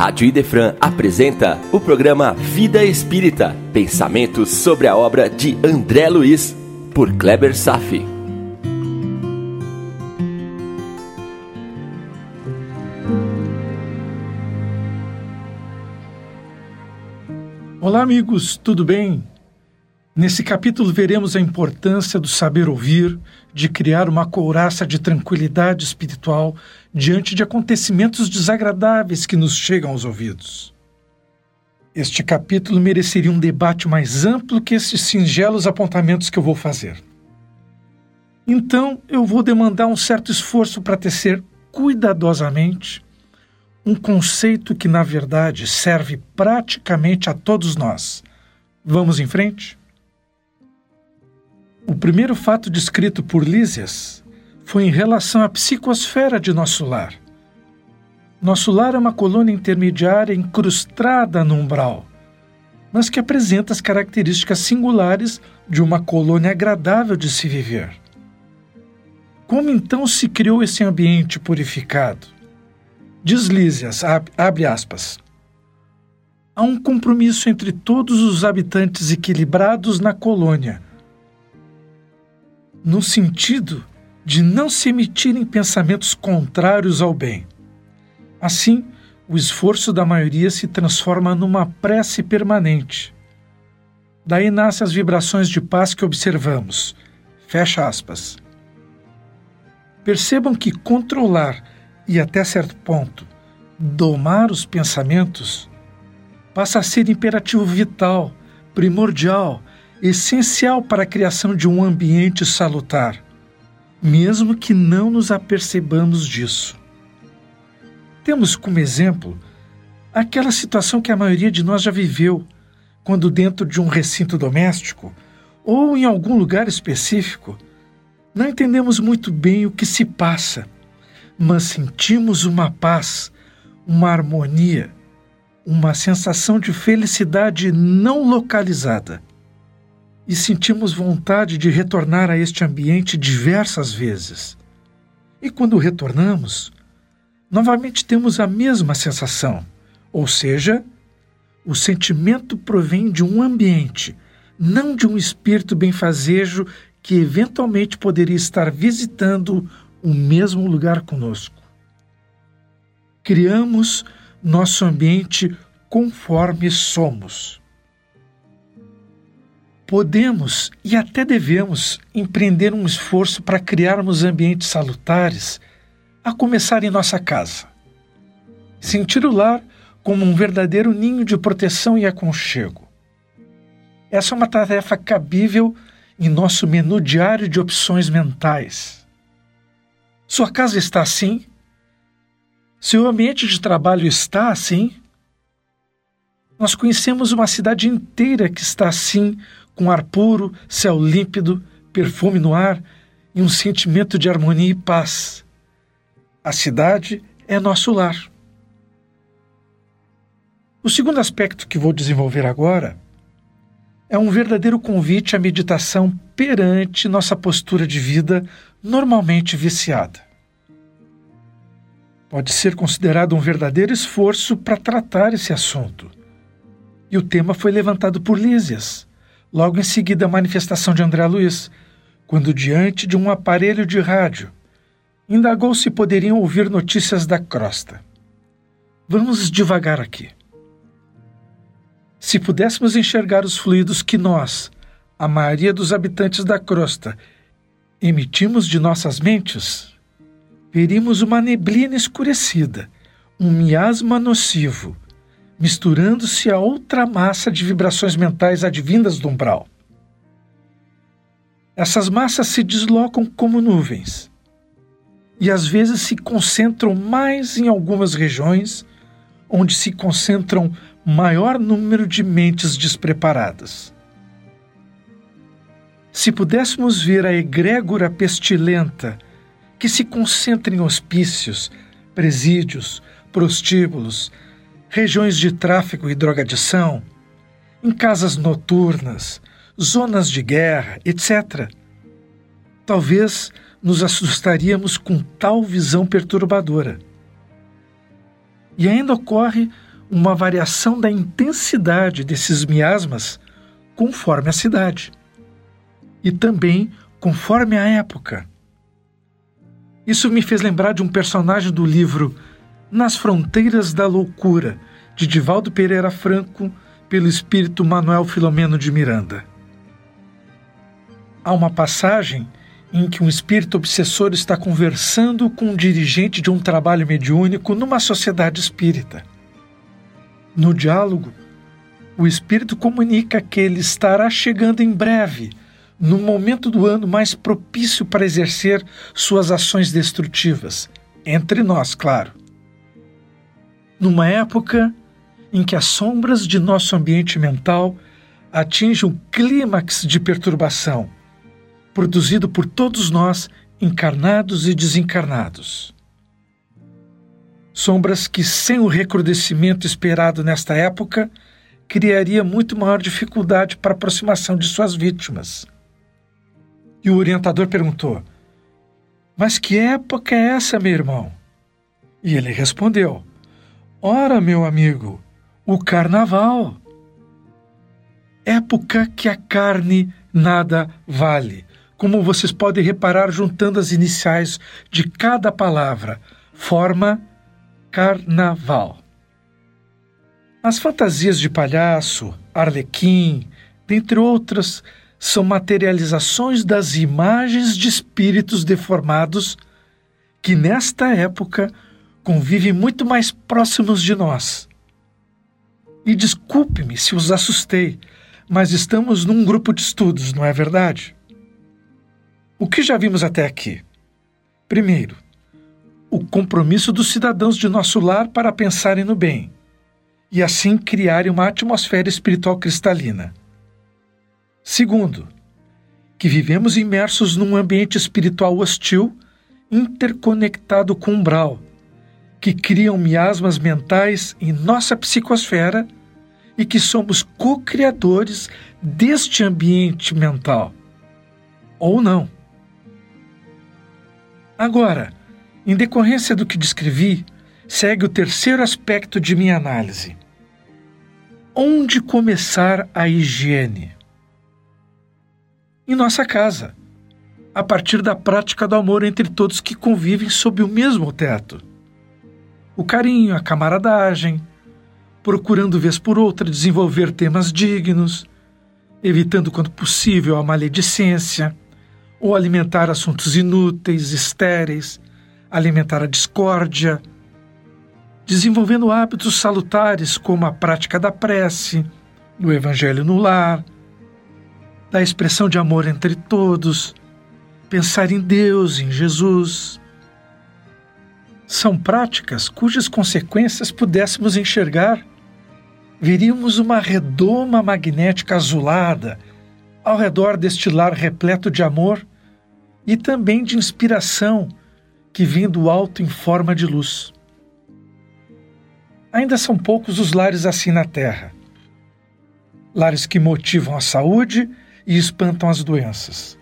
Rádio Idefran apresenta o programa Vida Espírita, pensamentos sobre a obra de André Luiz, por Kleber Safi. Olá, amigos, tudo bem? Nesse capítulo veremos a importância do saber ouvir, de criar uma couraça de tranquilidade espiritual diante de acontecimentos desagradáveis que nos chegam aos ouvidos. Este capítulo mereceria um debate mais amplo que esses singelos apontamentos que eu vou fazer. Então, eu vou demandar um certo esforço para tecer cuidadosamente um conceito que, na verdade, serve praticamente a todos nós. Vamos em frente? O primeiro fato descrito por Lísias foi em relação à psicosfera de nosso lar. Nosso lar é uma colônia intermediária incrustada no umbral, mas que apresenta as características singulares de uma colônia agradável de se viver. Como então se criou esse ambiente purificado? Diz Lísias, abre aspas. Há um compromisso entre todos os habitantes equilibrados na colônia no sentido de não se emitirem pensamentos contrários ao bem. Assim, o esforço da maioria se transforma numa prece permanente. Daí nascem as vibrações de paz que observamos. Fecha aspas. Percebam que controlar e, até certo ponto, domar os pensamentos passa a ser imperativo vital, primordial essencial para a criação de um ambiente salutar, mesmo que não nos apercebamos disso. Temos como exemplo aquela situação que a maioria de nós já viveu, quando, dentro de um recinto doméstico ou em algum lugar específico, não entendemos muito bem o que se passa, mas sentimos uma paz, uma harmonia, uma sensação de felicidade não localizada e sentimos vontade de retornar a este ambiente diversas vezes. E quando retornamos, novamente temos a mesma sensação, ou seja, o sentimento provém de um ambiente, não de um espírito benfazejo que eventualmente poderia estar visitando o mesmo lugar conosco. Criamos nosso ambiente conforme somos podemos e até devemos empreender um esforço para criarmos ambientes salutares, a começar em nossa casa. Sentir o lar como um verdadeiro ninho de proteção e aconchego. Essa é uma tarefa cabível em nosso menu diário de opções mentais. Sua casa está assim? Seu ambiente de trabalho está assim? Nós conhecemos uma cidade inteira que está assim com ar puro, céu límpido, perfume no ar e um sentimento de harmonia e paz. A cidade é nosso lar. O segundo aspecto que vou desenvolver agora é um verdadeiro convite à meditação perante nossa postura de vida normalmente viciada. Pode ser considerado um verdadeiro esforço para tratar esse assunto. E o tema foi levantado por Lísias, Logo em seguida, a manifestação de André Luiz, quando, diante de um aparelho de rádio, indagou se poderiam ouvir notícias da crosta. Vamos devagar aqui. Se pudéssemos enxergar os fluidos que nós, a maioria dos habitantes da crosta, emitimos de nossas mentes, veríamos uma neblina escurecida, um miasma nocivo, misturando-se a outra massa de vibrações mentais advindas do umbral. Essas massas se deslocam como nuvens e às vezes se concentram mais em algumas regiões onde se concentram maior número de mentes despreparadas. Se pudéssemos ver a egrégora pestilenta que se concentra em hospícios, presídios, prostíbulos, regiões de tráfico e drogadição, em casas noturnas, zonas de guerra, etc. Talvez nos assustaríamos com tal visão perturbadora. E ainda ocorre uma variação da intensidade desses miasmas conforme a cidade e também conforme a época. Isso me fez lembrar de um personagem do livro Nas Fronteiras da Loucura, de Divaldo Pereira Franco, pelo espírito Manuel Filomeno de Miranda. Há uma passagem em que um espírito obsessor está conversando com um dirigente de um trabalho mediúnico numa sociedade espírita. No diálogo, o espírito comunica que ele estará chegando em breve, no momento do ano mais propício para exercer suas ações destrutivas, entre nós, claro. Numa época em que as sombras de nosso ambiente mental atingem o clímax de perturbação produzido por todos nós, encarnados e desencarnados. Sombras que, sem o recrudescimento esperado nesta época, criaria muito maior dificuldade para a aproximação de suas vítimas. E o orientador perguntou: Mas que época é essa, meu irmão? E ele respondeu: Ora, meu amigo, o carnaval. Época que a carne nada vale, como vocês podem reparar juntando as iniciais de cada palavra, forma carnaval. As fantasias de palhaço, arlequim, dentre outras, são materializações das imagens de espíritos deformados que, nesta época, convivem muito mais próximos de nós. E desculpe-me se os assustei, mas estamos num grupo de estudos, não é verdade? O que já vimos até aqui? Primeiro, o compromisso dos cidadãos de nosso lar para pensarem no bem e assim criarem uma atmosfera espiritual cristalina. Segundo, que vivemos imersos num ambiente espiritual hostil, interconectado com umbral, que criam miasmas mentais em nossa psicosfera e que somos co-criadores deste ambiente mental. Ou não. Agora, em decorrência do que descrevi, segue o terceiro aspecto de minha análise. Onde começar a higiene? Em nossa casa, a partir da prática do amor entre todos que convivem sob o mesmo teto. O carinho, a camaradagem, procurando vez por outra desenvolver temas dignos, evitando quando possível a maledicência, ou alimentar assuntos inúteis, estéreis, alimentar a discórdia, desenvolvendo hábitos salutares como a prática da prece, do evangelho no lar, da expressão de amor entre todos, pensar em Deus, em Jesus. São práticas cujas consequências pudéssemos enxergar. Veríamos uma redoma magnética azulada ao redor deste lar repleto de amor e também de inspiração que vem do alto em forma de luz. Ainda são poucos os lares assim na Terra. Lares que motivam a saúde e espantam as doenças.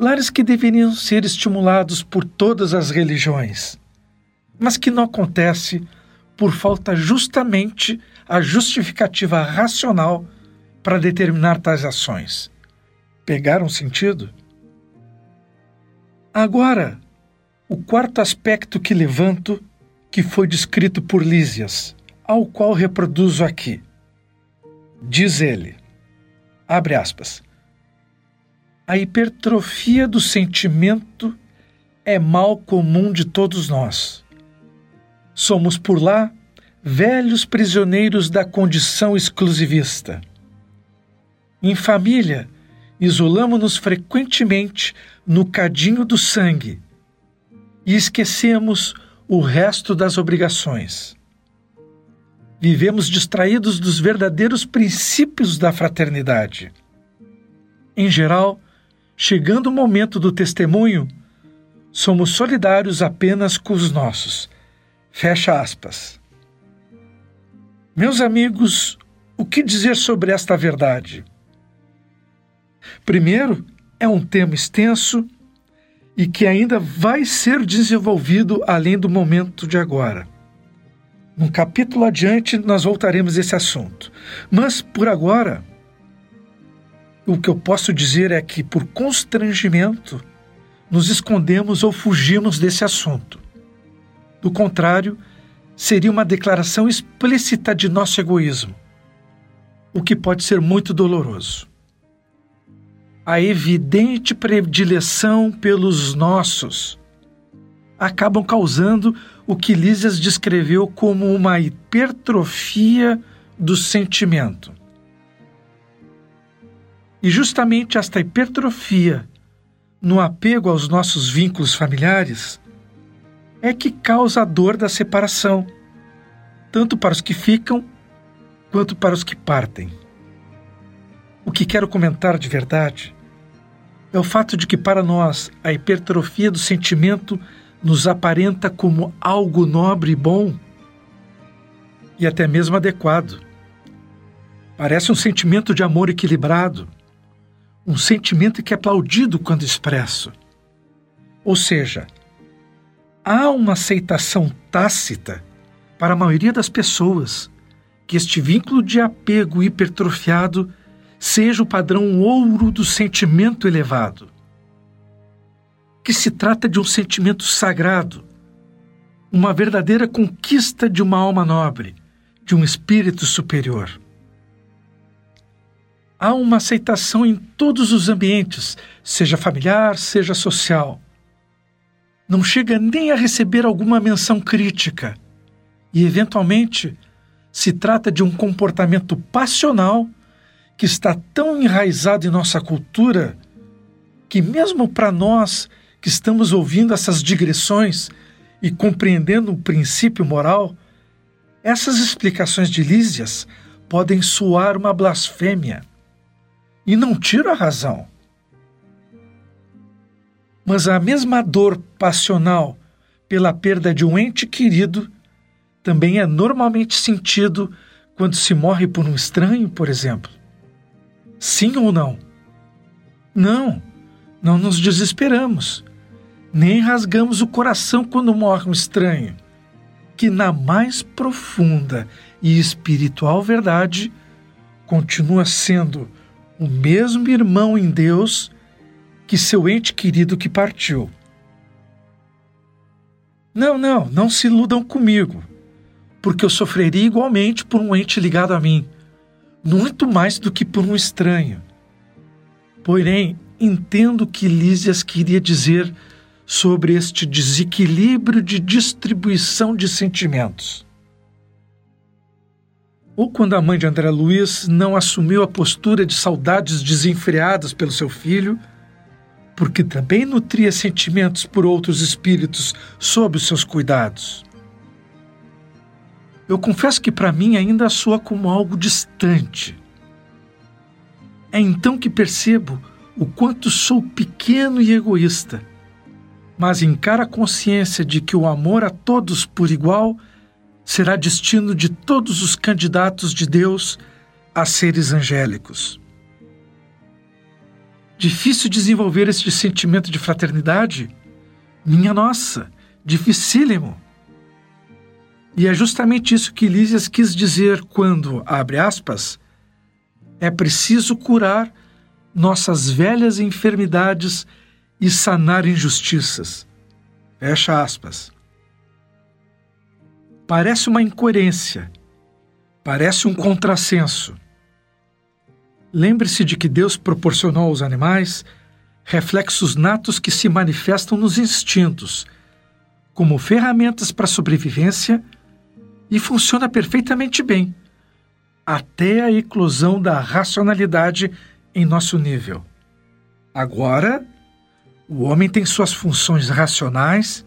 Lares que deveriam ser estimulados por todas as religiões, mas que não acontece por falta justamente a justificativa racional para determinar tais ações. Pegaram sentido? Agora, o quarto aspecto que levanto, que foi descrito por Lísias, ao qual reproduzo aqui. Diz ele, abre aspas, a hipertrofia do sentimento é mal comum de todos nós. Somos por lá velhos prisioneiros da condição exclusivista. Em família, isolamos-nos frequentemente no cadinho do sangue e esquecemos o resto das obrigações. Vivemos distraídos dos verdadeiros princípios da fraternidade. Em geral, chegando o momento do testemunho, somos solidários apenas com os nossos. Fecha aspas. Meus amigos, o que dizer sobre esta verdade? Primeiro, é um tema extenso e que ainda vai ser desenvolvido além do momento de agora. Num capítulo adiante, nós voltaremos a esse assunto. Mas, por agora, o que eu posso dizer é que, por constrangimento, nos escondemos ou fugimos desse assunto. Do contrário, seria uma declaração explícita de nosso egoísmo, o que pode ser muito doloroso. A evidente predileção pelos nossos acabam causando o que Lísias descreveu como uma hipertrofia do sentimento. E justamente esta hipertrofia no apego aos nossos vínculos familiares é que causa a dor da separação, tanto para os que ficam quanto para os que partem. O que quero comentar de verdade é o fato de que, para nós, a hipertrofia do sentimento nos aparenta como algo nobre e bom e até mesmo adequado. Parece um sentimento de amor equilibrado, um sentimento que é aplaudido quando expresso. Ou seja, há uma aceitação tácita para a maioria das pessoas que este vínculo de apego hipertrofiado seja o padrão ouro do sentimento elevado. Que se trata de um sentimento sagrado, uma verdadeira conquista de uma alma nobre, de um espírito superior há uma aceitação em todos os ambientes, seja familiar, seja social. Não chega nem a receber alguma menção crítica e, eventualmente, se trata de um comportamento passional que está tão enraizado em nossa cultura que, mesmo para nós que estamos ouvindo essas digressões e compreendendo o princípio moral, essas explicações de Lísias podem soar uma blasfêmia e não tiro a razão. Mas a mesma dor passional pela perda de um ente querido também é normalmente sentido quando se morre por um estranho, por exemplo. Sim ou não? Não, não nos desesperamos, nem rasgamos o coração quando morre um estranho, que na mais profunda e espiritual verdade continua sendo o mesmo irmão em Deus que seu ente querido que partiu. Não, não, não se iludam comigo, porque eu sofreria igualmente por um ente ligado a mim, muito mais do que por um estranho. Porém, entendo o que Lísias queria dizer sobre este desequilíbrio de distribuição de sentimentos ou quando a mãe de André Luiz não assumiu a postura de saudades desenfreadas pelo seu filho, porque também nutria sentimentos por outros espíritos sob os seus cuidados. Eu confesso que para mim ainda soa como algo distante. É então que percebo o quanto sou pequeno e egoísta, mas encara a consciência de que o amor a todos por igual será destino de todos os candidatos de Deus a seres angélicos. Difícil desenvolver este sentimento de fraternidade? Minha nossa, dificílimo. E é justamente isso que Lísias quis dizer quando, abre aspas, é preciso curar nossas velhas enfermidades e sanar injustiças. Fecha aspas. Parece uma incoerência, parece um contrassenso. Lembre-se de que Deus proporcionou aos animais reflexos natos que se manifestam nos instintos, como ferramentas para sobrevivência e funciona perfeitamente bem, até a eclosão da racionalidade em nosso nível. Agora, o homem tem suas funções racionais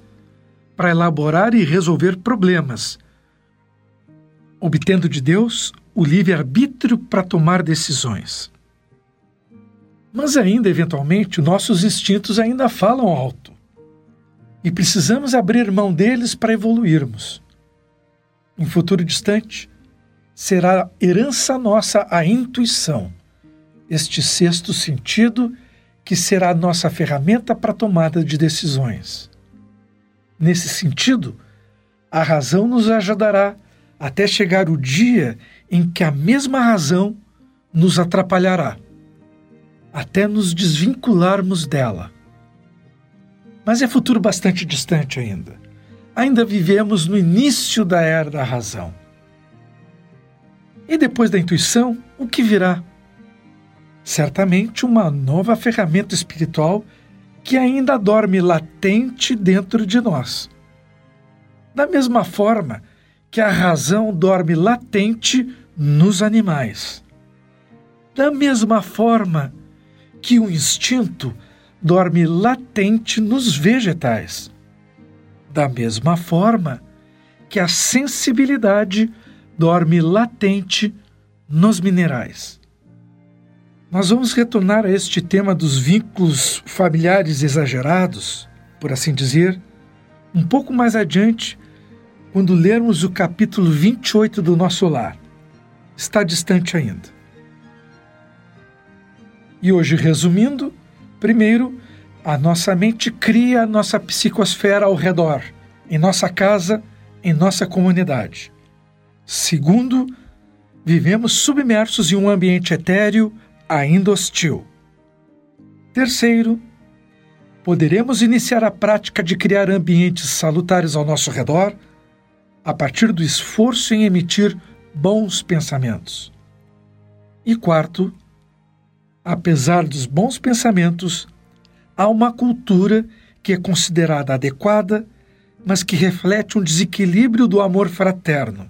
para elaborar e resolver problemas, obtendo de Deus o livre-arbítrio para tomar decisões. Mas ainda, eventualmente, nossos instintos ainda falam alto. E precisamos abrir mão deles para evoluirmos. Em futuro distante, será herança nossa a intuição, este sexto sentido que será nossa ferramenta para tomada de decisões. Nesse sentido, a razão nos ajudará até chegar o dia em que a mesma razão nos atrapalhará, até nos desvincularmos dela. Mas é futuro bastante distante ainda. Ainda vivemos no início da era da razão. E depois da intuição, o que virá? Certamente uma nova ferramenta espiritual que ainda dorme latente dentro de nós. Da mesma forma que a razão dorme latente nos animais. Da mesma forma que o instinto dorme latente nos vegetais. Da mesma forma que a sensibilidade dorme latente nos minerais. Nós vamos retornar a este tema dos vínculos familiares exagerados, por assim dizer, um pouco mais adiante quando lermos o capítulo 28 do nosso lar. Está distante ainda. E hoje, resumindo, primeiro, a nossa mente cria a nossa psicosfera ao redor, em nossa casa, em nossa comunidade. Segundo, vivemos submersos em um ambiente etéreo ainda hostil. Terceiro, poderemos iniciar a prática de criar ambientes salutares ao nosso redor a partir do esforço em emitir bons pensamentos. E quarto, apesar dos bons pensamentos, há uma cultura que é considerada adequada, mas que reflete um desequilíbrio do amor fraterno,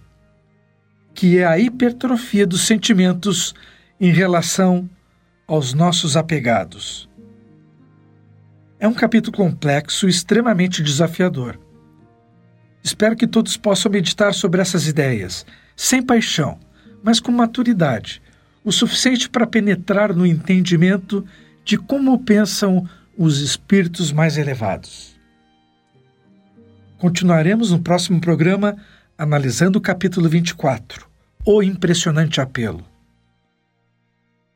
que é a hipertrofia dos sentimentos em relação aos nossos apegados. É um capítulo complexo e extremamente desafiador Espero que todos possam meditar sobre essas ideias, sem paixão, mas com maturidade, o suficiente para penetrar no entendimento de como pensam os espíritos mais elevados. Continuaremos no próximo programa analisando o capítulo 24, O Impressionante Apelo.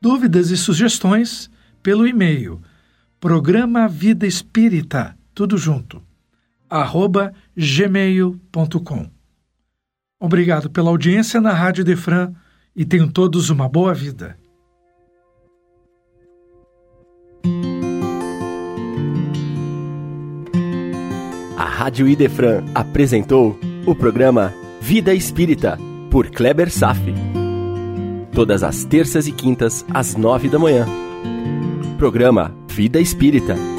Dúvidas e sugestões pelo e-mail programa Vida Espírita, tudo junto arroba gmail.com. Obrigado pela audiência na Rádio Defran e tenham todos uma boa vida. A Rádio Idefran apresentou o programa Vida Espírita, por Kleber Safi. Todas as terças e quintas, às nove da manhã. Programa Vida Espírita